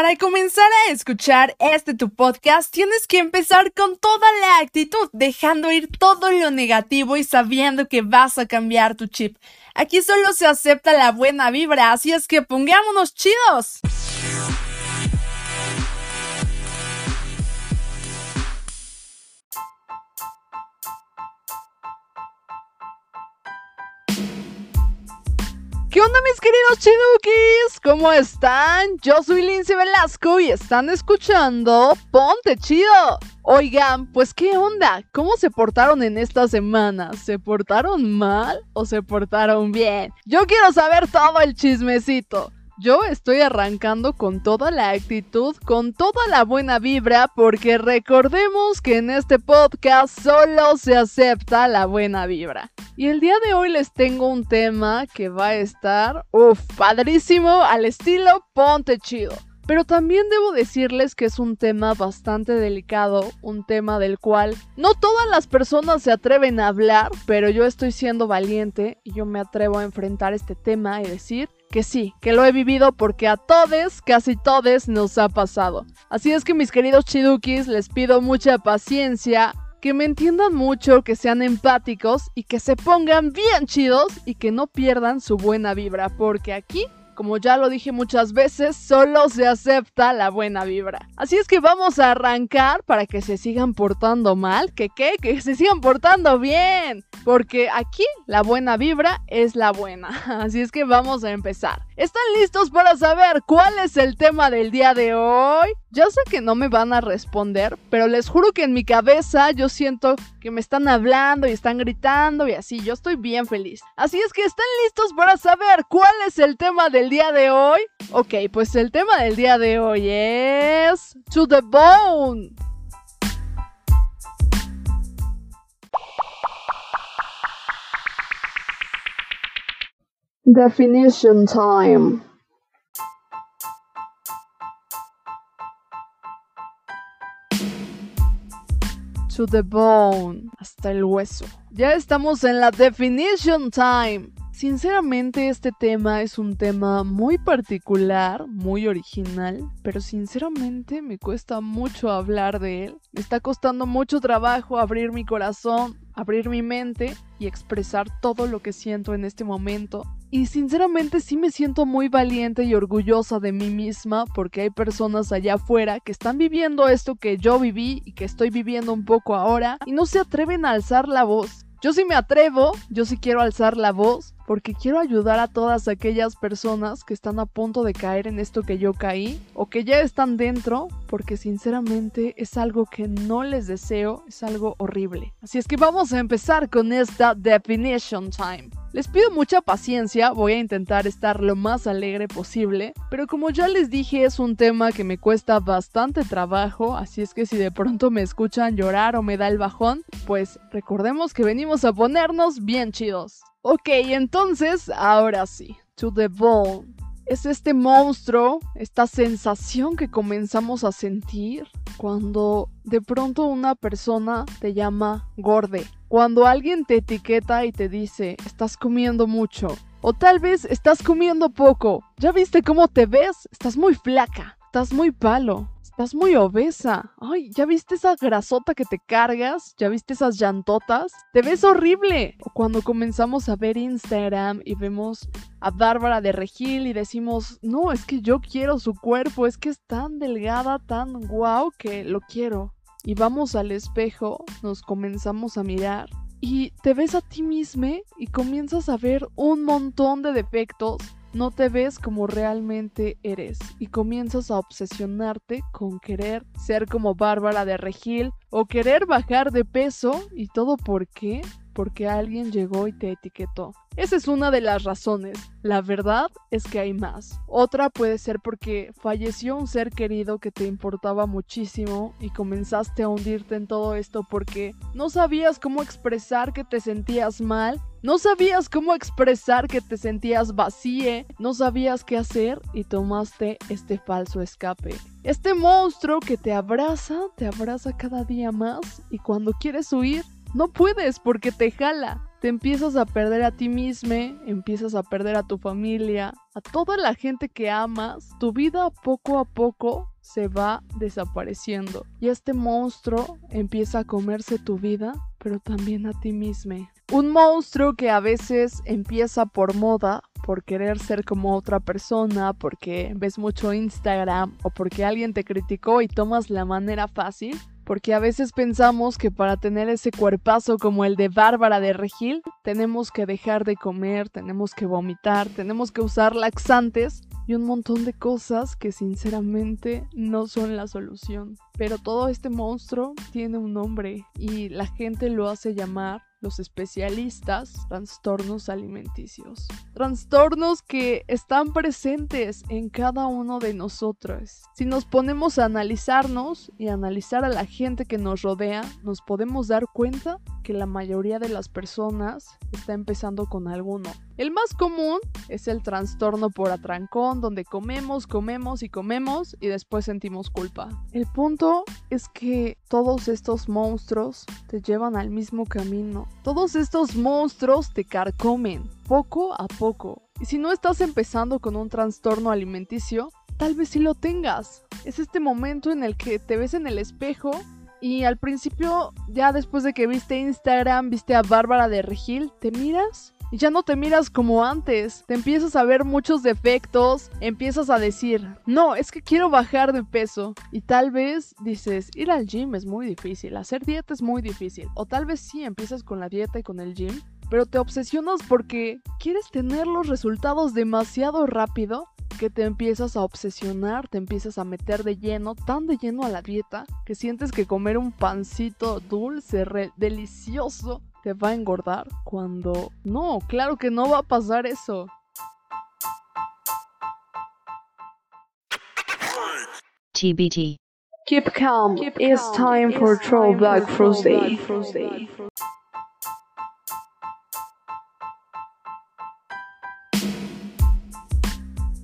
Para comenzar a escuchar este tu podcast, tienes que empezar con toda la actitud, dejando ir todo lo negativo y sabiendo que vas a cambiar tu chip. Aquí solo se acepta la buena vibra, así es que pongámonos chidos. ¿Qué onda mis queridos chidukis? ¿Cómo están? Yo soy Lindsay Velasco y están escuchando Ponte Chido. Oigan, pues qué onda, ¿cómo se portaron en esta semana? ¿Se portaron mal o se portaron bien? Yo quiero saber todo el chismecito. Yo estoy arrancando con toda la actitud, con toda la buena vibra, porque recordemos que en este podcast solo se acepta la buena vibra. Y el día de hoy les tengo un tema que va a estar, uff, padrísimo, al estilo ponte chido. Pero también debo decirles que es un tema bastante delicado, un tema del cual no todas las personas se atreven a hablar, pero yo estoy siendo valiente y yo me atrevo a enfrentar este tema y decir que sí, que lo he vivido porque a todos, casi todos, nos ha pasado. Así es que mis queridos chidukis, les pido mucha paciencia, que me entiendan mucho, que sean empáticos y que se pongan bien chidos y que no pierdan su buena vibra, porque aquí como ya lo dije muchas veces, solo se acepta la buena vibra. Así es que vamos a arrancar para que se sigan portando mal, que qué, que se sigan portando bien, porque aquí la buena vibra es la buena. Así es que vamos a empezar. ¿Están listos para saber cuál es el tema del día de hoy? Ya sé que no me van a responder, pero les juro que en mi cabeza yo siento que me están hablando y están gritando y así, yo estoy bien feliz. Así es que están listos para saber cuál es el tema del día de hoy. Ok, pues el tema del día de hoy es To the Bone. Definition time. To the bone, hasta el hueso. Ya estamos en la definition time. Sinceramente este tema es un tema muy particular, muy original, pero sinceramente me cuesta mucho hablar de él. Me está costando mucho trabajo abrir mi corazón, abrir mi mente y expresar todo lo que siento en este momento. Y sinceramente sí me siento muy valiente y orgullosa de mí misma porque hay personas allá afuera que están viviendo esto que yo viví y que estoy viviendo un poco ahora y no se atreven a alzar la voz. Yo sí me atrevo, yo sí quiero alzar la voz porque quiero ayudar a todas aquellas personas que están a punto de caer en esto que yo caí o que ya están dentro, porque sinceramente es algo que no les deseo, es algo horrible. Así es que vamos a empezar con esta definition time. Les pido mucha paciencia, voy a intentar estar lo más alegre posible, pero como ya les dije es un tema que me cuesta bastante trabajo, así es que si de pronto me escuchan llorar o me da el bajón, pues recordemos que venimos a ponernos bien chidos. Ok, entonces, ahora sí, to the bone. Es este monstruo, esta sensación que comenzamos a sentir cuando de pronto una persona te llama gorde. Cuando alguien te etiqueta y te dice, estás comiendo mucho. O tal vez estás comiendo poco. ¿Ya viste cómo te ves? Estás muy flaca. Estás muy palo. Estás muy obesa. Ay, ¿ya viste esa grasota que te cargas? ¿Ya viste esas llantotas? Te ves horrible. O cuando comenzamos a ver Instagram y vemos a Bárbara de Regil y decimos, no, es que yo quiero su cuerpo, es que es tan delgada, tan guau que lo quiero y vamos al espejo, nos comenzamos a mirar y te ves a ti mismo y comienzas a ver un montón de defectos, no te ves como realmente eres y comienzas a obsesionarte con querer ser como Bárbara de Regil o querer bajar de peso y todo por qué? Porque alguien llegó y te etiquetó. Esa es una de las razones. La verdad es que hay más. Otra puede ser porque falleció un ser querido que te importaba muchísimo y comenzaste a hundirte en todo esto porque no sabías cómo expresar que te sentías mal, no sabías cómo expresar que te sentías vacíe, no sabías qué hacer y tomaste este falso escape. Este monstruo que te abraza, te abraza cada día más y cuando quieres huir, no puedes porque te jala. te empiezas a perder a ti mismo, empiezas a perder a tu familia, a toda la gente que amas, tu vida poco a poco se va desapareciendo y este monstruo empieza a comerse tu vida, pero también a ti mismo. Un monstruo que a veces empieza por moda, por querer ser como otra persona, porque ves mucho Instagram o porque alguien te criticó y tomas la manera fácil, porque a veces pensamos que para tener ese cuerpazo como el de Bárbara de Regil, tenemos que dejar de comer, tenemos que vomitar, tenemos que usar laxantes y un montón de cosas que sinceramente no son la solución. Pero todo este monstruo tiene un nombre y la gente lo hace llamar los especialistas trastornos alimenticios. Trastornos que están presentes en cada uno de nosotros. Si nos ponemos a analizarnos y analizar a la gente que nos rodea, nos podemos dar cuenta que la mayoría de las personas está empezando con alguno. El más común es el trastorno por atrancón, donde comemos, comemos y comemos y después sentimos culpa. El punto es que todos estos monstruos te llevan al mismo camino. Todos estos monstruos te carcomen poco a poco. Y si no estás empezando con un trastorno alimenticio, tal vez sí lo tengas. Es este momento en el que te ves en el espejo y al principio, ya después de que viste Instagram, viste a Bárbara de Regil, te miras y ya no te miras como antes. Te empiezas a ver muchos defectos, empiezas a decir, no, es que quiero bajar de peso. Y tal vez dices, ir al gym es muy difícil, hacer dieta es muy difícil. O tal vez sí empiezas con la dieta y con el gym, pero te obsesionas porque quieres tener los resultados demasiado rápido que te empiezas a obsesionar, te empiezas a meter de lleno, tan de lleno a la dieta, que sientes que comer un pancito dulce, delicioso, te va a engordar cuando no, claro que no va a pasar eso. TBT. Keep calm. it's time for Throwback Thursday.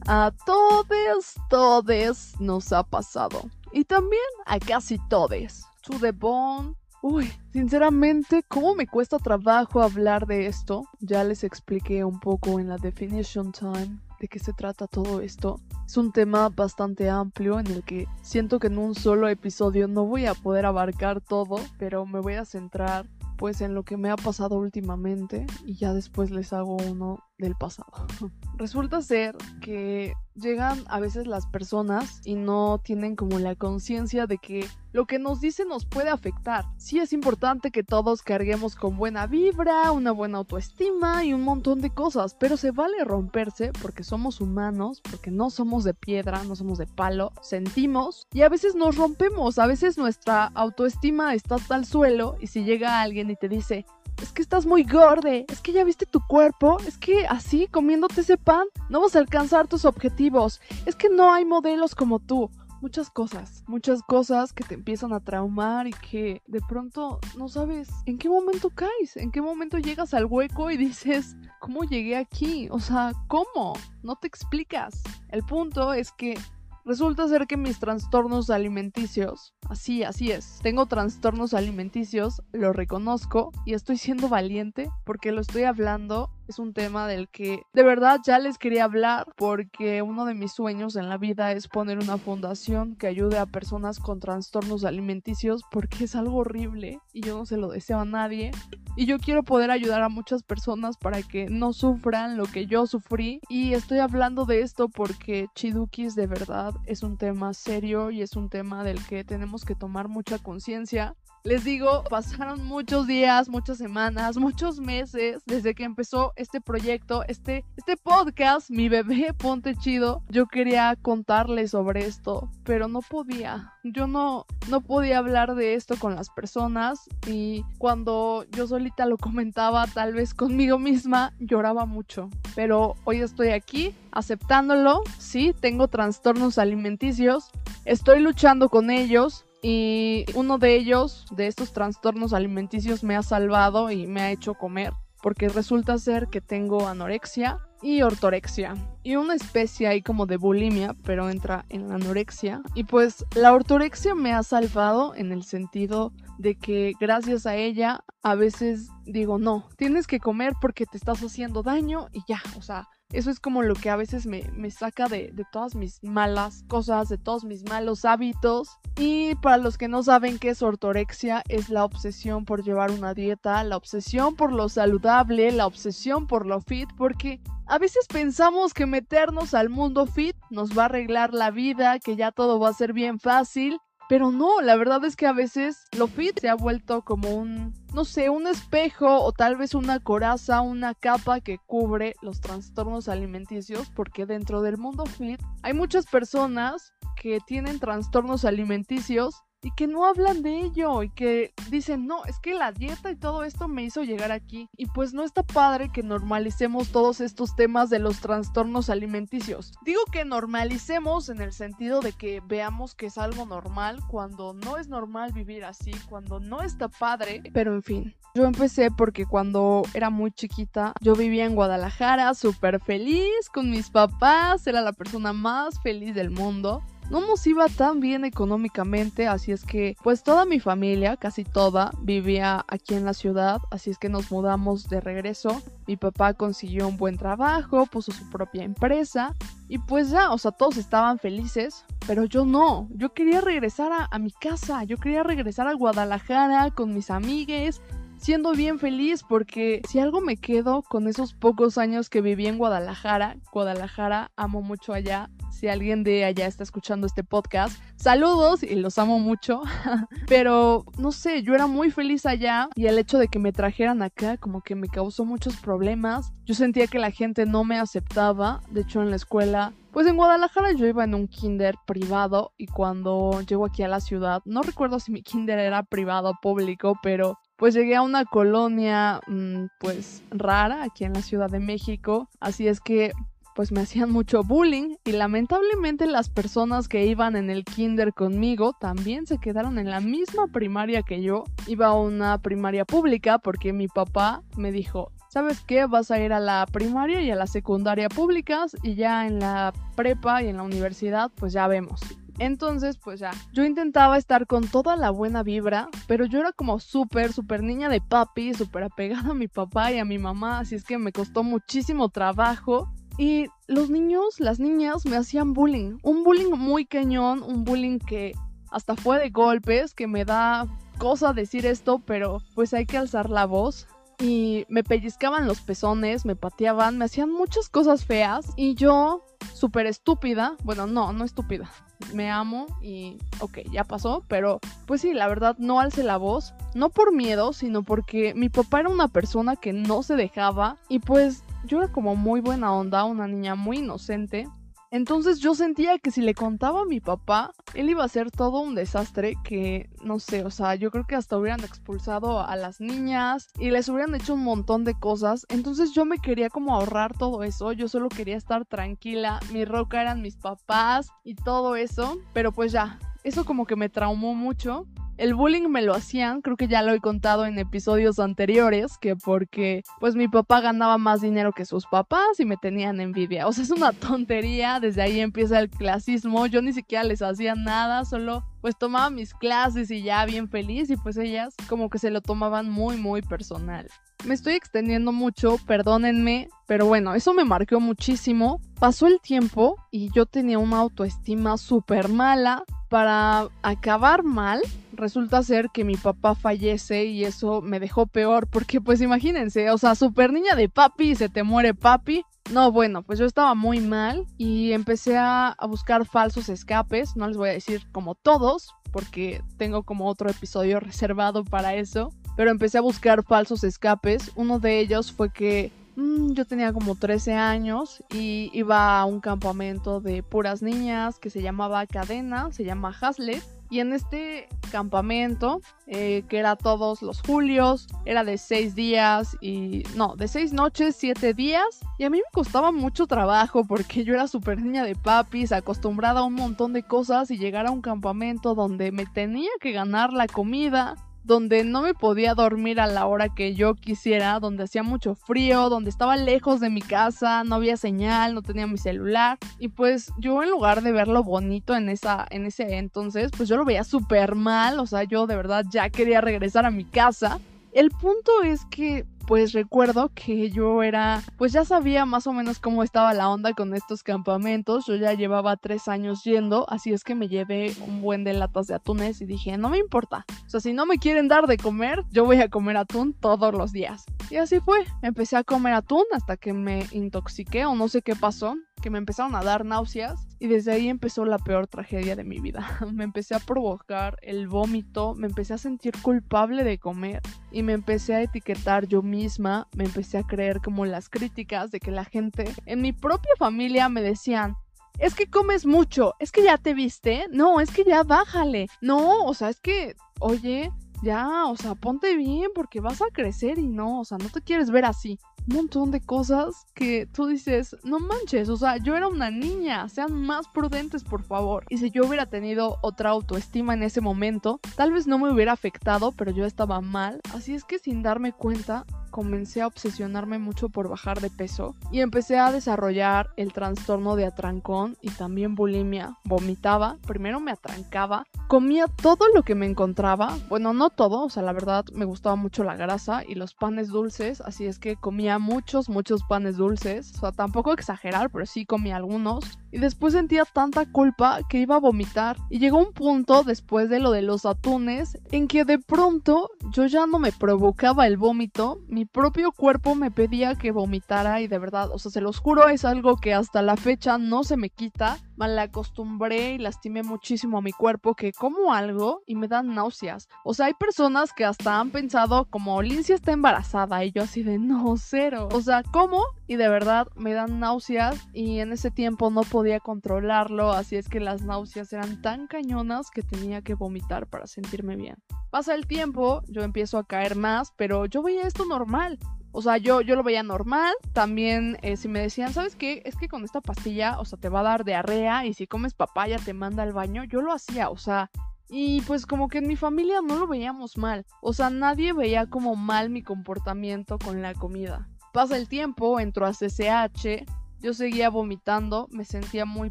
A todos, todes nos ha pasado. Y también a casi todes. To the bone, Uy, sinceramente, ¿cómo me cuesta trabajo hablar de esto? Ya les expliqué un poco en la definition time de qué se trata todo esto. Es un tema bastante amplio en el que siento que en un solo episodio no voy a poder abarcar todo, pero me voy a centrar pues en lo que me ha pasado últimamente y ya después les hago uno del pasado. Resulta ser que llegan a veces las personas y no tienen como la conciencia de que lo que nos dicen nos puede afectar. Sí es importante que todos carguemos con buena vibra, una buena autoestima y un montón de cosas, pero se vale romperse porque somos humanos, porque no somos de piedra, no somos de palo, sentimos y a veces nos rompemos, a veces nuestra autoestima está hasta el suelo y si llega alguien y te dice, es que estás muy gorde, es que ya viste tu cuerpo, es que así, comiéndote ese pan, no vas a alcanzar tus objetivos, es que no hay modelos como tú. Muchas cosas, muchas cosas que te empiezan a traumar y que de pronto no sabes en qué momento caes, en qué momento llegas al hueco y dices, ¿cómo llegué aquí? O sea, ¿cómo? No te explicas. El punto es que Resulta ser que mis trastornos alimenticios, así, así es, tengo trastornos alimenticios, lo reconozco y estoy siendo valiente porque lo estoy hablando es un tema del que de verdad ya les quería hablar porque uno de mis sueños en la vida es poner una fundación que ayude a personas con trastornos alimenticios porque es algo horrible y yo no se lo deseo a nadie. Y yo quiero poder ayudar a muchas personas para que no sufran lo que yo sufrí. Y estoy hablando de esto porque Chidukis de verdad es un tema serio y es un tema del que tenemos que tomar mucha conciencia les digo, pasaron muchos días, muchas semanas, muchos meses desde que empezó este proyecto, este, este podcast, mi bebé Ponte Chido. Yo quería contarles sobre esto, pero no podía. Yo no, no podía hablar de esto con las personas y cuando yo solita lo comentaba, tal vez conmigo misma, lloraba mucho. Pero hoy estoy aquí aceptándolo. Sí, tengo trastornos alimenticios. Estoy luchando con ellos y uno de ellos, de estos trastornos alimenticios, me ha salvado y me ha hecho comer. Porque resulta ser que tengo anorexia y ortorexia. Y una especie ahí como de bulimia, pero entra en la anorexia. Y pues la ortorexia me ha salvado en el sentido de que gracias a ella a veces digo, no, tienes que comer porque te estás haciendo daño y ya, o sea, eso es como lo que a veces me, saca de, de, todas mis malas cosas, de todos mis malos hábitos. Y para los que no saben qué es ortorexia, es la obsesión por llevar una dieta, la obsesión por lo saludable, la obsesión por lo fit, porque a veces pensamos que meternos al mundo fit nos va a arreglar la vida, que ya todo va a ser bien fácil. Pero no, la verdad es que a veces lo fit se ha vuelto como un, no sé, un espejo o tal vez una coraza, una capa que cubre los trastornos alimenticios, porque dentro del mundo fit hay muchas personas que tienen trastornos alimenticios y que no hablan de ello y que dicen, no, es que la dieta y todo esto me hizo llegar aquí. Y pues no está padre que normalicemos todos estos temas de los trastornos alimenticios. Digo que normalicemos en el sentido de que veamos que es algo normal cuando no es normal vivir así, cuando no está padre. Pero en fin, yo empecé porque cuando era muy chiquita yo vivía en Guadalajara súper feliz con mis papás, era la persona más feliz del mundo no nos iba tan bien económicamente, así es que pues toda mi familia, casi toda, vivía aquí en la ciudad, así es que nos mudamos de regreso. Mi papá consiguió un buen trabajo, puso su propia empresa y pues ya, o sea, todos estaban felices, pero yo no, yo quería regresar a, mi casa, yo quería regresar a Guadalajara con mis amigues, siendo bien feliz porque si algo me quedo con esos pocos años que viví en Guadalajara, Guadalajara, amo mucho allá. Si alguien de allá está escuchando este podcast, saludos y los amo mucho. Pero no sé, yo era muy feliz allá y el hecho de que me trajeran acá como que me causó muchos problemas. Yo sentía que la gente no me aceptaba. De hecho, en la escuela pues en Guadalajara yo iba en un kinder privado y cuando llego aquí a la ciudad, no recuerdo si mi kinder era privado o público, pero pues llegué a una colonia mm, pues rara aquí en la Ciudad de México, así es que pues me hacían mucho bullying y lamentablemente las personas que iban en el kinder conmigo también se quedaron en la misma primaria que yo. Iba a una primaria pública porque mi papá me dijo, ¿sabes qué? Vas a ir a la primaria y a la secundaria públicas y ya en la prepa y en la universidad pues ya vemos. Entonces, pues ya, yo intentaba estar con toda la buena vibra, pero yo era como súper, súper niña de papi, súper apegada a mi papá y a mi mamá, así es que me costó muchísimo trabajo. Y los niños, las niñas me hacían bullying, un bullying muy cañón, un bullying que hasta fue de golpes, que me da cosa decir esto, pero pues hay que alzar la voz. Y me pellizcaban los pezones, me pateaban, me hacían muchas cosas feas. Y yo, súper estúpida, bueno, no, no estúpida, me amo y ok, ya pasó, pero pues sí, la verdad no alcé la voz, no por miedo, sino porque mi papá era una persona que no se dejaba. Y pues yo era como muy buena onda, una niña muy inocente entonces yo sentía que si le contaba a mi papá, él iba a ser todo un desastre que, no sé, o sea, yo creo que hasta hubieran expulsado a las niñas y les hubieran hecho un montón de cosas. Entonces yo me quería como ahorrar todo eso, yo solo quería estar tranquila, mi roca eran mis papás y todo eso, pero pues ya, eso como que me traumó mucho el bullying me lo hacían, creo que ya lo he contado en episodios anteriores, que porque pues mi papá ganaba más dinero que sus papás y me tenían envidia. O sea, es una tontería, desde ahí empieza el clasismo, yo ni siquiera les hacía nada, solo pues tomaba mis clases y ya bien feliz y pues ellas como que se lo tomaban muy muy personal. Me estoy extendiendo mucho, perdónenme, pero bueno, eso me marcó muchísimo. Pasó el tiempo y yo tenía una autoestima súper mala. Para acabar mal, resulta ser que mi papá fallece y eso me dejó peor porque pues imagínense, o sea, súper niña de papi se te muere papi. No, bueno, pues yo estaba muy mal y empecé a, buscar falsos escapes, no les voy a decir como todos, porque tengo como otro episodio reservado para eso, pero empecé a buscar falsos escapes. Uno de ellos fue que mmm, yo tenía como 13 años y iba a un campamento de puras niñas que se llamaba Cadena, se llama Hazlet y en este campamento, eh, que era todos los julios, era de seis días y... No, de seis noches, siete días. Y a mí me costaba mucho trabajo porque yo era súper niña de papis, acostumbrada a un montón de cosas y llegar a un campamento donde me tenía que ganar la comida donde no me podía dormir a la hora que yo quisiera, donde hacía mucho frío, donde estaba lejos de mi casa, no había señal, no tenía mi celular. Y pues yo en lugar de verlo bonito en, esa, en ese entonces, pues yo lo veía súper mal, o sea, yo de verdad ya quería regresar a mi casa. El punto es que pues recuerdo que yo era, pues ya sabía más o menos cómo estaba la onda con estos campamentos. Yo ya llevaba tres años yendo, así es que me llevé un buen de latas de atunes y dije, no me importa. O sea, si no me quieren dar de comer, yo voy a comer atún todos los días. Y así fue. Empecé a comer atún hasta que me intoxiqué o no sé qué pasó que me empezaron a dar náuseas y desde ahí empezó la peor tragedia de mi vida. me empecé a provocar el vómito, me empecé a sentir culpable de comer y me empecé a etiquetar yo misma, me empecé a creer como las críticas de que la gente en mi propia familia me decían, es que comes mucho, es que ya te viste, no, es que ya bájale, no, o sea, es que, oye, ya, o sea, ponte bien porque vas a crecer y no, o sea, no te quieres ver así montón de cosas que tú dices, no manches, o sea, yo era una niña, sean más prudentes por favor. Y si yo hubiera tenido otra autoestima en ese momento, tal vez no me hubiera afectado, pero yo estaba mal. Así es que sin darme cuenta, comencé a obsesionarme mucho por bajar de peso y empecé a desarrollar el trastorno de atrancón y también bulimia. Vomitaba, primero me atrancaba, comía todo lo que me encontraba, bueno, no todo, o sea, la verdad me gustaba mucho la grasa y los panes dulces, así es que comía muchos, muchos panes dulces, o sea, tampoco exagerar, pero sí comía algunos. Y después sentía tanta culpa que iba a vomitar. Y llegó un punto después de lo de los atunes en que de pronto yo ya no me provocaba el vómito, mi propio cuerpo me pedía que vomitara y de verdad, o sea, se los juro, es algo que hasta la fecha no se me quita. Mal acostumbré y lastimé muchísimo a mi cuerpo que como algo y me dan náuseas. O sea, hay personas que hasta han pensado como Lindsay está embarazada y yo así de no, cero. O sea, como y de verdad me dan náuseas y en ese tiempo no podía controlarlo, así es que las náuseas eran tan cañonas que tenía que vomitar para sentirme bien. Pasa el tiempo, yo empiezo a caer más, pero yo veía esto normal. O sea, yo, yo lo veía normal. También, eh, si me decían, ¿sabes qué? Es que con esta pastilla, o sea, te va a dar diarrea y si comes papaya te manda al baño. Yo lo hacía, o sea, y pues como que en mi familia no lo veíamos mal. O sea, nadie veía como mal mi comportamiento con la comida. Pasa el tiempo, entro a CCH, yo seguía vomitando, me sentía muy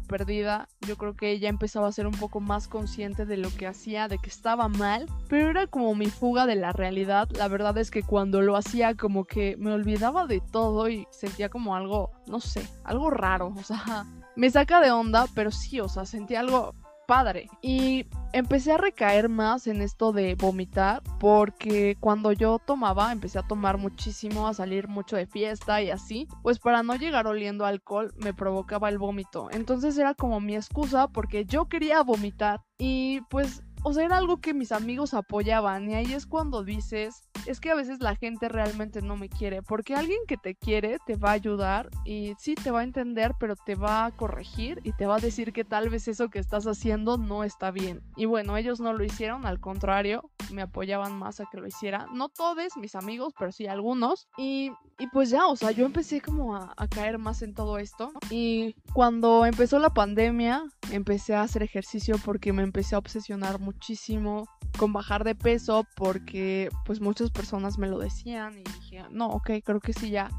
perdida. Yo creo que ella empezaba a ser un poco más consciente de lo que hacía, de que estaba mal, pero era como mi fuga de la realidad. La verdad es que cuando lo hacía como que me olvidaba de todo y sentía como algo, no sé, algo raro, o sea, me saca de onda, pero sí, o sea, sentía algo padre. Y empecé a recaer más en esto de vomitar porque cuando yo tomaba, empecé a tomar muchísimo, a salir mucho de fiesta y así, pues para no llegar oliendo alcohol me provocaba el vómito. Entonces era como mi excusa porque yo quería vomitar y pues, o sea, era algo que mis amigos apoyaban y ahí es cuando dices, es que a veces la gente realmente no me quiere, porque alguien que te quiere te va a ayudar y sí te va a entender, pero te va a corregir y te va a decir que tal vez eso que estás haciendo no está bien. Y bueno, ellos no lo hicieron, al contrario, me apoyaban más a que lo hiciera. No todos mis amigos, pero sí algunos. Y, y pues ya, o sea, yo empecé como a, a caer más en todo esto. Y cuando empezó la pandemia, empecé a hacer ejercicio porque me empecé a obsesionar muchísimo con bajar de peso porque pues muchas personas me lo decían y dije, no, ok, creo que sí ya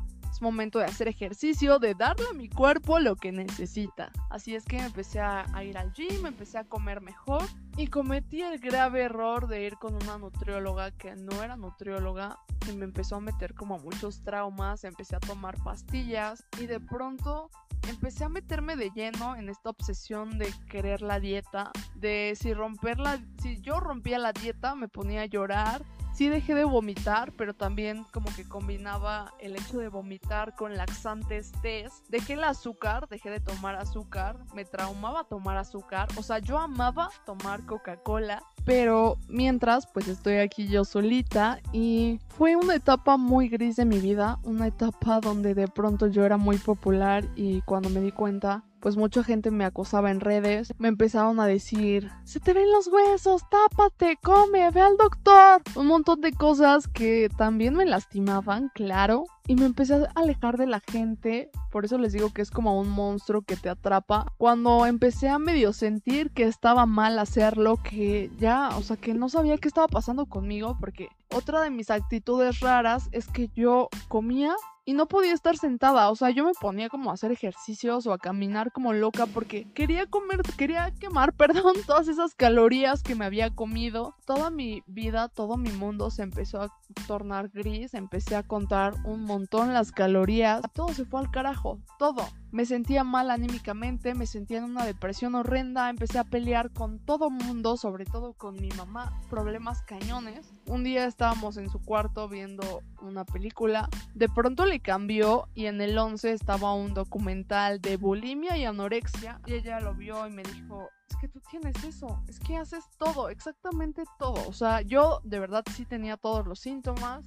momento de hacer ejercicio, de darle a mi cuerpo lo que necesita. Así es que empecé a, ir al gym, empecé a comer mejor y cometí el grave error de ir con una nutrióloga que no era nutrióloga y me empezó a meter como muchos traumas, empecé a tomar pastillas y de pronto empecé a meterme de lleno en esta obsesión de querer la dieta, de si romper la, si yo rompía la dieta me ponía a llorar, sí dejé de vomitar, pero también como que combinaba el hecho de vomitar con laxantes test. Dejé el azúcar, dejé de tomar azúcar, me traumaba tomar azúcar, o sea, yo amaba tomar Coca-Cola, pero mientras pues estoy aquí yo solita y fue una etapa muy gris de mi vida, una etapa donde de pronto yo era muy popular y cuando me di cuenta pues mucha gente me acosaba en redes, me empezaron a decir, se te ven los huesos, tápate, come, ve al doctor, un montón de cosas que también me lastimaban, claro, y me empecé a alejar de la gente, por eso les digo que es como un monstruo que te atrapa. Cuando empecé a medio sentir que estaba mal hacerlo, que ya, o sea, que no sabía qué estaba pasando conmigo, porque otra de mis actitudes raras es que yo comía y no podía estar sentada, o sea, yo me ponía como a hacer ejercicios o a caminar como loca porque quería comer, quería quemar, perdón, todas esas calorías que me había comido. Toda mi vida, todo mi mundo se empezó a tornar gris, empecé a contar un montón las calorías, todo se fue al carajo, todo. Me sentía mal anímicamente, me sentía en una depresión horrenda, empecé a pelear con todo mundo, sobre todo con mi mamá, problemas cañones. Un día estábamos en su cuarto viendo una película, de pronto le cambió y en el 11 estaba un documental de bulimia y anorexia y ella lo vio y me dijo, es que tú tienes eso, es que haces todo, exactamente todo. O sea, yo de verdad sí tenía todos los síntomas,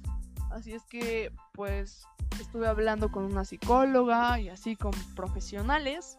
así es que pues estuve hablando con una psicóloga y así con profesionales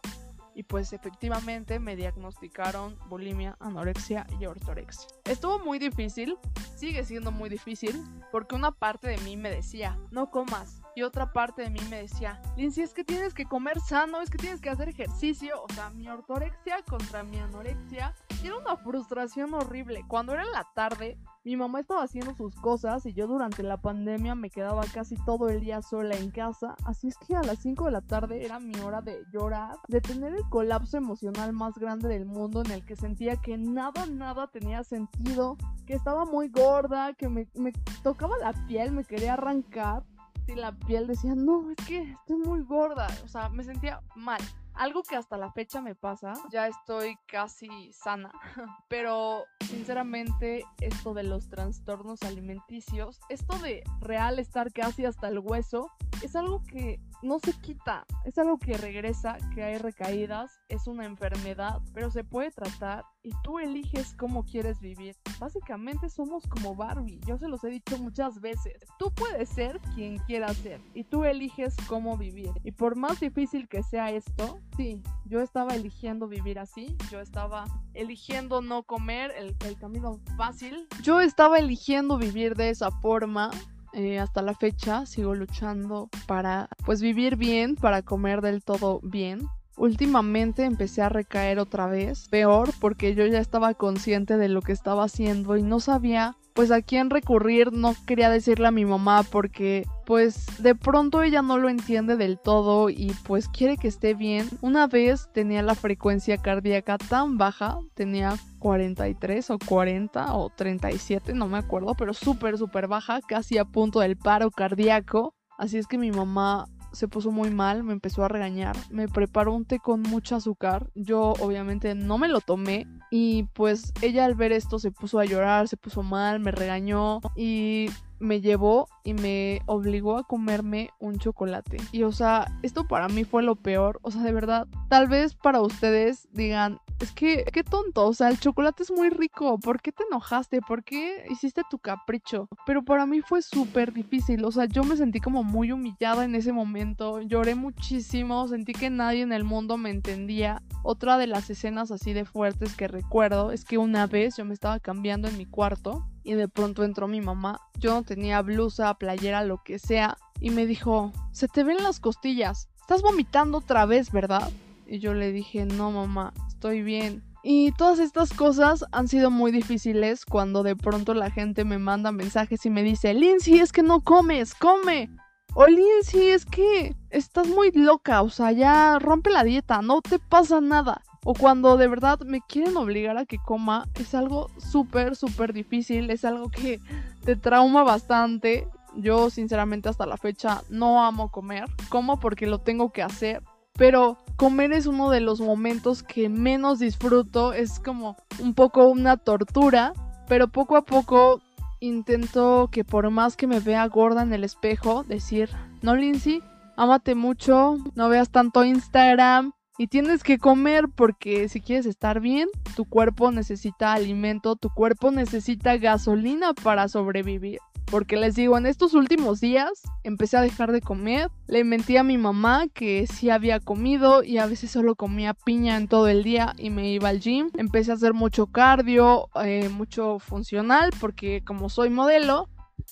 y pues efectivamente me diagnosticaron bulimia, anorexia y ortorexia. Estuvo muy difícil, sigue siendo muy difícil, porque una parte de mí me decía, no comas, y otra parte de mí me decía, Lindsay, es que tienes que comer sano, es que tienes que hacer ejercicio, o sea, mi ortorexia contra mi anorexia, y era una frustración horrible. Cuando era en la tarde, mi mamá estaba haciendo sus cosas y yo durante la pandemia me quedaba casi todo el día sola en casa, así es que a las 5 de la tarde era mi hora de llorar, de tener el colapso emocional más grande del mundo en el que sentía que nada, nada tenía sentido, que estaba muy gorda, que me, me tocaba la piel, me quería arrancar. Y la piel decía, no, es que estoy muy gorda. O sea, me sentía mal. Algo que hasta la fecha me pasa, ya estoy casi sana, pero sinceramente esto de los trastornos alimenticios, esto de real estar casi hasta el hueso, es algo que no se quita, es algo que regresa, que hay recaídas, es una enfermedad, pero se puede tratar y tú eliges cómo quieres vivir. Básicamente somos como Barbie, yo se los he dicho muchas veces. Tú puedes ser quien quieras ser y tú eliges cómo vivir. Y por más difícil que sea esto, sí, yo estaba eligiendo vivir así, yo estaba eligiendo no comer el, el camino fácil, yo estaba eligiendo vivir de esa forma eh, hasta la fecha sigo luchando para pues vivir bien, para comer del todo bien. Últimamente empecé a recaer otra vez, peor porque yo ya estaba consciente de lo que estaba haciendo y no sabía pues a quién recurrir, no quería decirle a mi mamá porque pues de pronto ella no lo entiende del todo y pues quiere que esté bien. Una vez tenía la frecuencia cardíaca tan baja, tenía 43 o 40 o 37, no me acuerdo, pero súper, súper baja, casi a punto del paro cardíaco. Así es que mi mamá se puso muy mal, me empezó a regañar, me preparó un té con mucho azúcar, yo obviamente no me lo tomé y pues ella al ver esto se puso a llorar, se puso mal, me regañó y me llevó y me obligó a comerme un chocolate. Y o sea, esto para mí fue lo peor. O sea, de verdad, tal vez para ustedes digan, es que, qué tonto, o sea, el chocolate es muy rico, ¿por qué te enojaste? ¿Por qué hiciste tu capricho? Pero para mí fue súper difícil, o sea, yo me sentí como muy humillada en ese momento, lloré muchísimo, sentí que nadie en el mundo me entendía. Otra de las escenas así de fuertes que recuerdo es que una vez yo me estaba cambiando en mi cuarto y de pronto entró mi mamá. Yo no tenía blusa, playera, lo que sea, y me dijo, se te ven las costillas, estás vomitando otra vez, ¿verdad? Y yo le dije, no mamá, estoy bien. Y todas estas cosas han sido muy difíciles cuando de pronto la gente me manda mensajes y me dice, Lindsay, es que no comes, come. O Lindsay, es que estás muy loca, o sea, ya rompe la dieta, no te pasa nada. O cuando de verdad me quieren obligar a que coma, es algo súper, súper difícil, es algo que te trauma bastante. Yo sinceramente hasta la fecha no amo comer, como porque lo tengo que hacer, pero comer es uno de los momentos que menos disfruto, es como un poco una tortura, pero poco a poco intento que por más que me vea gorda en el espejo, decir, no Lindsay, ámate mucho, no veas tanto Instagram y tienes que comer porque si quieres estar bien, tu cuerpo necesita alimento, tu cuerpo necesita gasolina para sobrevivir. Porque les digo, en estos últimos días empecé a dejar de comer, le mentí a mi mamá que sí había comido y a veces solo comía piña en todo el día y me iba al gym, empecé a hacer mucho cardio, eh, mucho funcional, porque como soy modelo,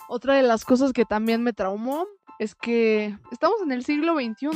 otra de las cosas que también me traumó es que estamos en el siglo XXI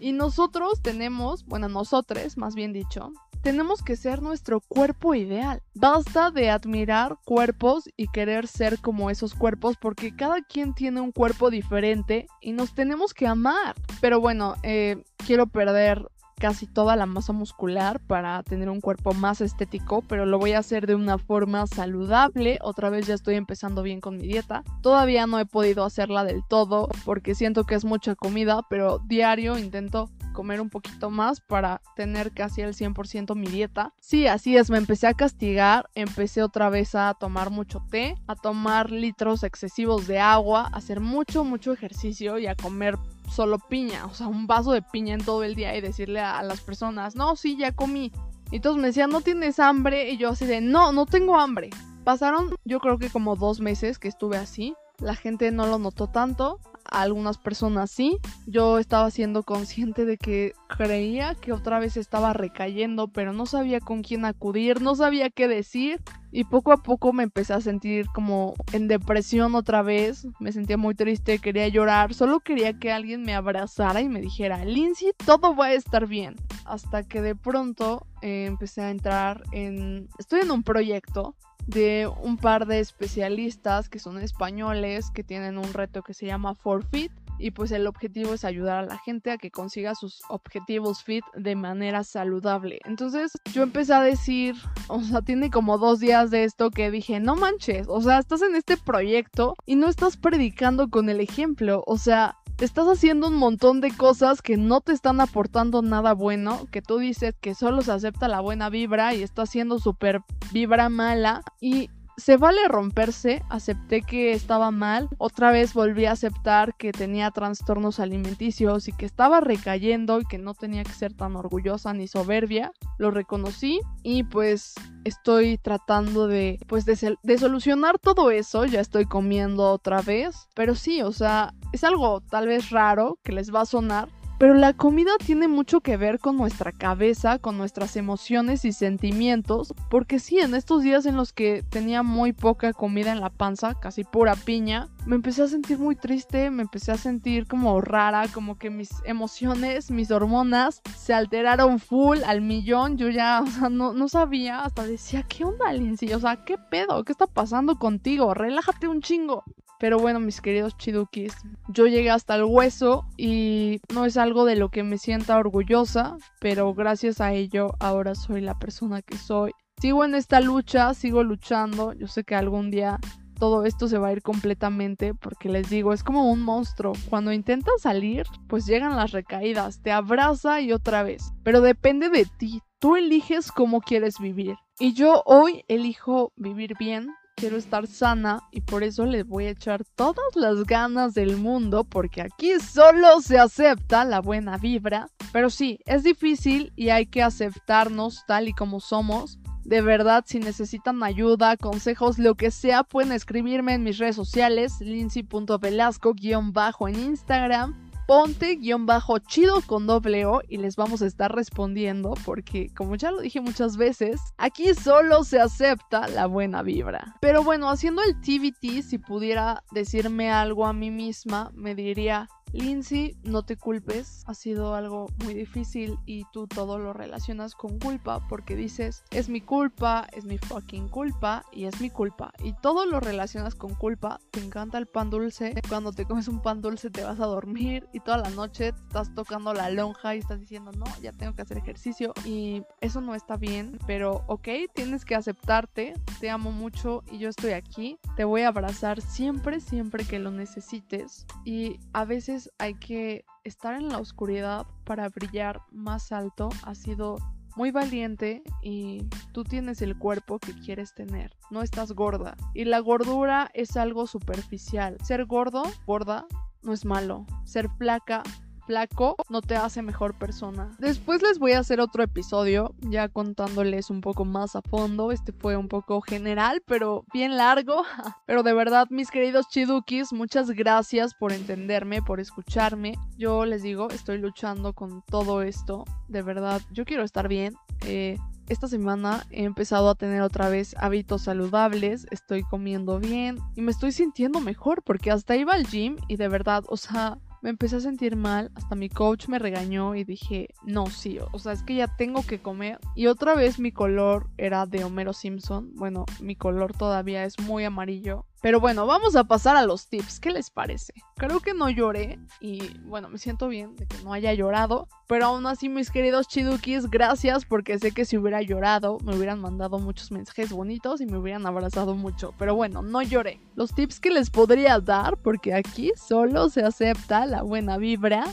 y nosotros tenemos, bueno, nosotros, más bien dicho, tenemos que ser nuestro cuerpo ideal. Basta de admirar cuerpos y querer ser como esos cuerpos porque cada quien tiene un cuerpo diferente y nos tenemos que amar. Pero bueno, eh, quiero perder casi toda la masa muscular para tener un cuerpo más estético, pero lo voy a hacer de una forma saludable. Otra vez ya estoy empezando bien con mi dieta. Todavía no he podido hacerla del todo porque siento que es mucha comida, pero diario intento comer un poquito más para tener casi el 100% mi dieta. Sí, así es, me empecé a castigar, empecé otra vez a tomar mucho té, a tomar litros excesivos de agua, a hacer mucho, mucho ejercicio y a comer solo piña, o sea, un vaso de piña en todo el día y decirle a, las personas, no, sí, ya comí. Y todos me decían, ¿no tienes hambre? Y yo así de, no, no tengo hambre. Pasaron yo creo que como dos meses que estuve así. La gente no lo notó tanto algunas personas sí. Yo estaba siendo consciente de que creía que otra vez estaba recayendo, pero no sabía con quién acudir, no sabía qué decir. Y poco a poco me empecé a sentir como en depresión otra vez. Me sentía muy triste, quería llorar. Solo quería que alguien me abrazara y me dijera, Lindsay, todo va a estar bien. Hasta que de pronto eh, empecé a entrar en... Estoy en un proyecto de un par de especialistas que son españoles que tienen un reto que se llama Forfeit y pues el objetivo es ayudar a la gente a que consiga sus objetivos fit de manera saludable. Entonces yo empecé a decir, o sea, tiene como dos días de esto que dije, no manches, o sea, estás en este proyecto y no estás predicando con el ejemplo, o sea, estás haciendo un montón de cosas que no te están aportando nada bueno, que tú dices que solo se acepta la buena vibra y estás haciendo súper vibra mala y se vale romperse, acepté que estaba mal, otra vez volví a aceptar que tenía trastornos alimenticios y que estaba recayendo y que no tenía que ser tan orgullosa ni soberbia, lo reconocí y pues estoy tratando de pues de, solucionar todo eso, ya estoy comiendo otra vez, pero sí, o sea, es algo tal vez raro que les va a sonar, pero la comida tiene mucho que ver con nuestra cabeza, con nuestras emociones y sentimientos, porque sí, en estos días en los que tenía muy poca comida en la panza, casi pura piña, me empecé a sentir muy triste, me empecé a sentir como rara, como que mis emociones, mis hormonas se alteraron full al millón, yo ya, o sea, no, no sabía, hasta decía, ¿qué onda, Lindsay? O sea, ¿qué pedo? ¿Qué está pasando contigo? Relájate un chingo. Pero bueno, mis queridos chidukis, yo llegué hasta el hueso y no es algo de lo que me sienta orgullosa, pero gracias a ello ahora soy la persona que soy. Sigo en esta lucha, sigo luchando, yo sé que algún día todo esto se va a ir completamente porque les digo, es como un monstruo. Cuando intentas salir, pues llegan las recaídas, te abraza y otra vez. Pero depende de ti, tú eliges cómo quieres vivir. Y yo hoy elijo vivir bien, quiero estar sana y por eso le voy a echar todas las ganas del mundo porque aquí solo se acepta la buena vibra. Pero sí, es difícil y hay que aceptarnos tal y como somos. De verdad, si necesitan ayuda, consejos, lo que sea, pueden escribirme en mis redes sociales, lindsay.velasco-bajo en Instagram ponte guion bajo chido con doble O y les vamos a estar respondiendo porque como ya lo dije muchas veces, aquí solo se acepta la buena vibra. Pero bueno, haciendo el TBT, si pudiera decirme algo a mí misma, me diría, Lindsay, no te culpes, ha sido algo muy difícil y tú todo lo relacionas con culpa porque dices, es mi culpa, es mi fucking culpa y es mi culpa. Y todo lo relacionas con culpa, te encanta el pan dulce, cuando te comes un pan dulce te vas a dormir y toda la noche estás tocando la lonja y estás diciendo, no, ya tengo que hacer ejercicio y eso no está bien, pero ok, tienes que aceptarte, te amo mucho y yo estoy aquí, te voy a abrazar siempre, siempre que lo necesites y a veces hay que estar en la oscuridad para brillar más alto. Ha sido muy valiente y tú tienes el cuerpo que quieres tener. No estás gorda. Y la gordura es algo superficial. Ser gordo, gorda, no es malo. Ser flaca, flaco no te hace mejor persona. Después les voy a hacer otro episodio ya contándoles un poco más a fondo. Este fue un poco general, pero bien largo. Pero de verdad, mis queridos chidukis, muchas gracias por entenderme, por escucharme. Yo les digo, estoy luchando con todo esto. De verdad, yo quiero estar bien. Eh, esta semana he empezado a tener otra vez hábitos saludables, estoy comiendo bien y me estoy sintiendo mejor porque hasta iba al gym y de verdad, o sea, me empecé a sentir mal, hasta mi coach me regañó y dije, no, sí, o sea, es que ya tengo que comer. Y otra vez mi color era de Homero Simpson, bueno, mi color todavía es muy amarillo, pero bueno, vamos a pasar a los tips. ¿Qué les parece? Creo que no lloré y bueno, me siento bien de que no haya llorado. Pero aún así, mis queridos chidukis, gracias porque sé que si hubiera llorado me hubieran mandado muchos mensajes bonitos y me hubieran abrazado mucho. Pero bueno, no lloré. Los tips que les podría dar, porque aquí solo se acepta la buena vibra,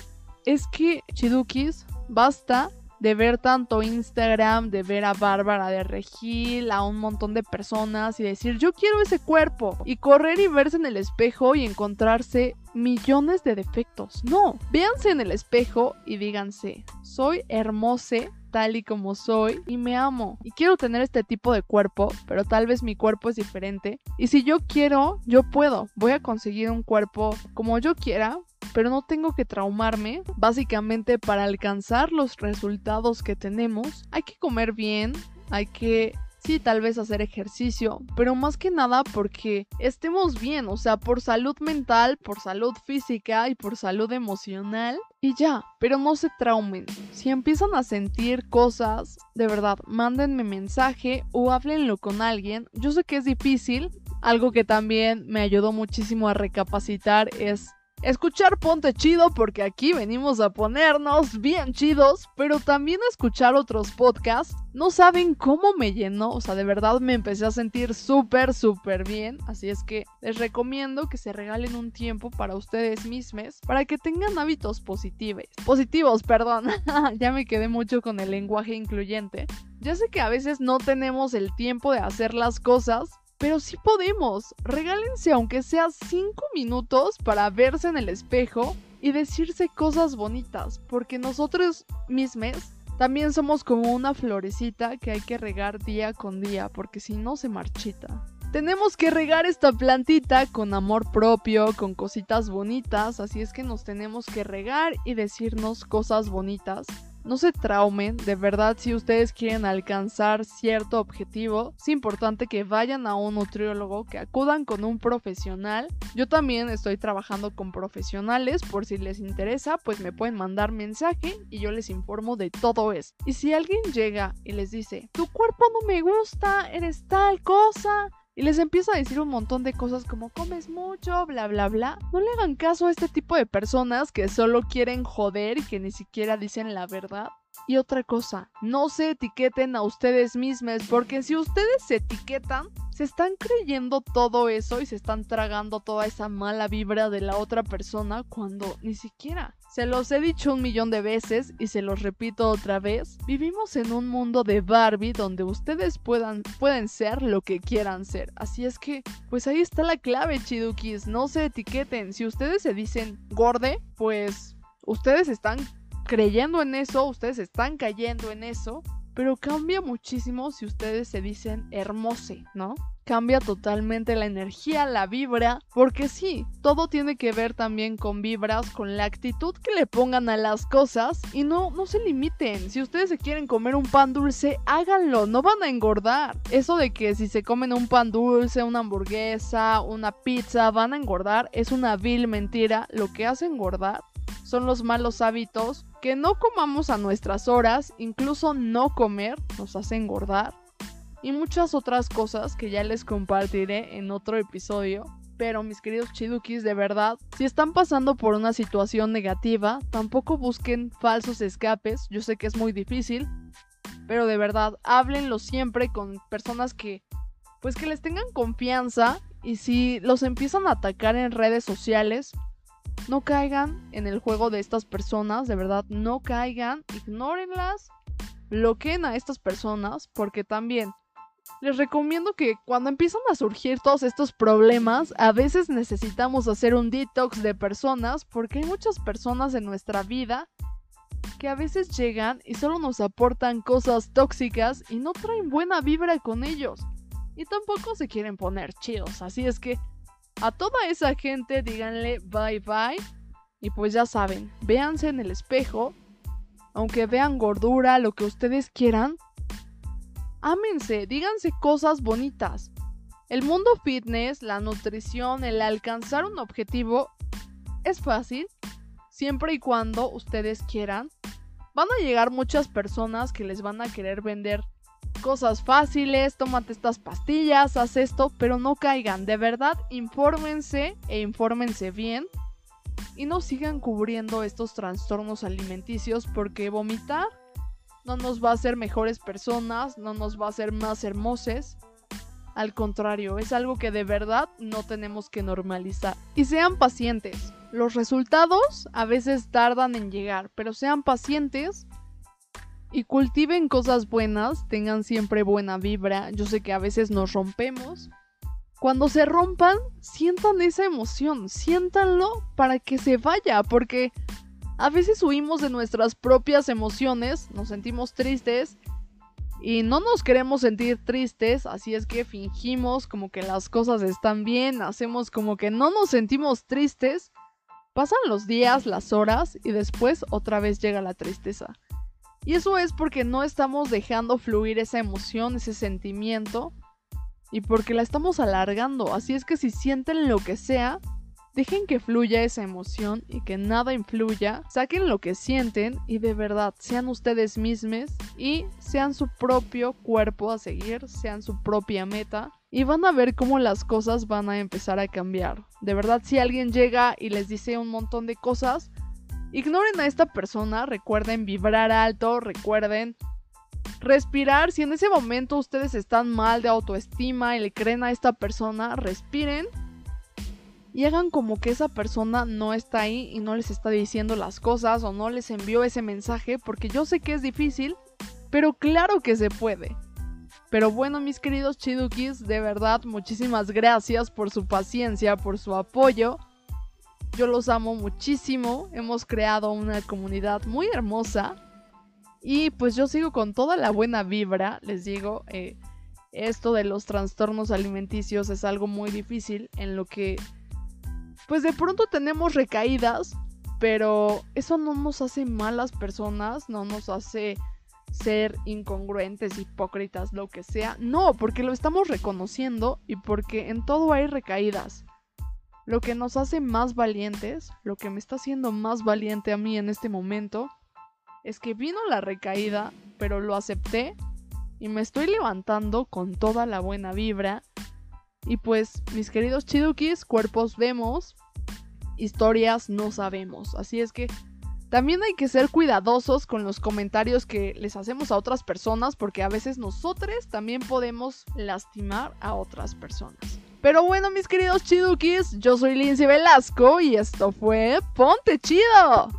es que chidukis, basta de ver tanto Instagram, de ver a Bárbara de Regil, a un montón de personas y decir yo quiero ese cuerpo y correr y verse en el espejo y encontrarse millones de defectos. No, véanse en el espejo y díganse, soy hermosa tal y como soy y me amo. Y quiero tener este tipo de cuerpo, pero tal vez mi cuerpo es diferente. Y si yo quiero, yo puedo. Voy a conseguir un cuerpo como yo quiera, pero no tengo que traumarme. Básicamente para alcanzar los resultados que tenemos, hay que comer bien, hay que sí, tal vez hacer ejercicio, pero más que nada porque estemos bien, o sea, por salud mental, por salud física y por salud emocional. Y ya, pero no se traumen. Si empiezan a sentir cosas, de verdad, mándenme mensaje o háblenlo con alguien. Yo sé que es difícil. Algo que también me ayudó muchísimo a recapacitar es Escuchar Ponte Chido porque aquí venimos a ponernos bien chidos, pero también escuchar otros podcasts. No saben cómo me llenó, o sea, de verdad me empecé a sentir súper, súper bien. Así es que les recomiendo que se regalen un tiempo para ustedes mismos, para que tengan hábitos positivos. Positivos, perdón. ya me quedé mucho con el lenguaje incluyente. Ya sé que a veces no tenemos el tiempo de hacer las cosas, pero sí podemos. Regálense aunque sea 5 minutos para verse en el espejo y decirse cosas bonitas, porque nosotros mismos también somos como una florecita que hay que regar día con día, porque si no se marchita. Tenemos que regar esta plantita con amor propio, con cositas bonitas, así es que nos tenemos que regar y decirnos cosas bonitas no se traumen, de verdad si ustedes quieren alcanzar cierto objetivo, es importante que vayan a un nutriólogo, que acudan con un profesional. Yo también estoy trabajando con profesionales, por si les interesa, pues me pueden mandar mensaje y yo les informo de todo eso. Y si alguien llega y les dice, tu cuerpo no me gusta, eres tal cosa, y les empieza a decir un montón de cosas como comes mucho, bla, bla, bla. No le hagan caso a este tipo de personas que solo quieren joder y que ni siquiera dicen la verdad. Y otra cosa, no se etiqueten a ustedes mismos, porque si ustedes se etiquetan, se están creyendo todo eso y se están tragando toda esa mala vibra de la otra persona cuando ni siquiera. Se los he dicho un millón de veces y se los repito otra vez. Vivimos en un mundo de Barbie donde ustedes puedan, pueden ser lo que quieran ser. Así es que, pues ahí está la clave, chidukis. No se etiqueten. Si ustedes se dicen gorde, pues ustedes están creyendo en eso, ustedes están cayendo en eso, pero cambia muchísimo si ustedes se dicen hermose, ¿no? Cambia totalmente la energía, la vibra, porque sí, todo tiene que ver también con vibras, con la actitud que le pongan a las cosas y no, no se limiten. Si ustedes se quieren comer un pan dulce, háganlo, no van a engordar. Eso de que si se comen un pan dulce, una hamburguesa, una pizza, van a engordar, es una vil mentira. Lo que hace engordar son los malos hábitos, que no comamos a nuestras horas, incluso no comer nos hace engordar y muchas otras cosas que ya les compartiré en otro episodio. Pero mis queridos chidukis, de verdad, si están pasando por una situación negativa, tampoco busquen falsos escapes, yo sé que es muy difícil, pero de verdad, háblenlo siempre con personas que pues que les tengan confianza. Y si los empiezan a atacar en redes sociales, no caigan en el juego de estas personas, de verdad, no caigan, ignórenlas, bloqueen a estas personas, porque también les recomiendo que cuando empiezan a surgir todos estos problemas, a veces necesitamos hacer un detox de personas porque hay muchas personas en nuestra vida que a veces llegan y solo nos aportan cosas tóxicas y no traen buena vibra con ellos. Y tampoco se quieren poner chidos, así es que a toda esa gente díganle bye bye y pues ya saben, véanse en el espejo, aunque vean gordura, lo que ustedes quieran, ámense, díganse cosas bonitas. El mundo fitness, la nutrición, el alcanzar un objetivo es fácil, siempre y cuando ustedes quieran. Van a llegar muchas personas que les van a querer vender cosas fáciles, tómate estas pastillas, haz esto, pero no caigan. De verdad, infórmense e infórmense bien y no sigan cubriendo estos trastornos alimenticios porque vomitar no nos va a hacer mejores personas, no nos va a hacer más hermosas. Al contrario, es algo que de verdad no tenemos que normalizar. Y sean pacientes. Los resultados a veces tardan en llegar, pero sean pacientes y cultiven cosas buenas, tengan siempre buena vibra. Yo sé que a veces nos rompemos. Cuando se rompan, sientan esa emoción, siéntanlo para que se vaya, porque a veces huimos de nuestras propias emociones, nos sentimos tristes y no nos queremos sentir tristes, así es que fingimos como que las cosas están bien, hacemos como que no nos sentimos tristes. Pasan los días, las horas y después otra vez llega la tristeza. Y eso es porque no estamos dejando fluir esa emoción, ese sentimiento y porque la estamos alargando. Así es que si sienten lo que sea, Dejen que fluya esa emoción y que nada influya. Saquen lo que sienten y de verdad sean ustedes mismos y sean su propio cuerpo a seguir, sean su propia meta. Y van a ver cómo las cosas van a empezar a cambiar. De verdad, si alguien llega y les dice un montón de cosas, ignoren a esta persona, recuerden vibrar alto, recuerden respirar. Si en ese momento ustedes están mal de autoestima y le creen a esta persona, respiren y hagan como que esa persona no está ahí y no les está diciendo las cosas o no les envió ese mensaje porque yo sé que es difícil, pero claro que se puede. Pero bueno, mis queridos chidukis, de verdad, muchísimas gracias por su paciencia, por su apoyo. Yo los amo muchísimo, hemos creado una comunidad muy hermosa y pues yo sigo con toda la buena vibra, les digo, eh, esto de los trastornos alimenticios es algo muy difícil en lo que pues de pronto tenemos recaídas, pero eso no nos hace malas personas, no nos hace ser incongruentes, hipócritas, lo que sea. No, porque lo estamos reconociendo y porque en todo hay recaídas. Lo que nos hace más valientes, lo que me está haciendo más valiente a mí en este momento, es que vino la recaída, pero lo acepté y me estoy levantando con toda la buena vibra y pues, mis queridos chidukis, cuerpos vemos, historias no sabemos. Así es que también hay que ser cuidadosos con los comentarios que les hacemos a otras personas porque a veces nosotros también podemos lastimar a otras personas. Pero bueno, mis queridos chidukis, yo soy Lindsay Velasco y esto fue Ponte Chido.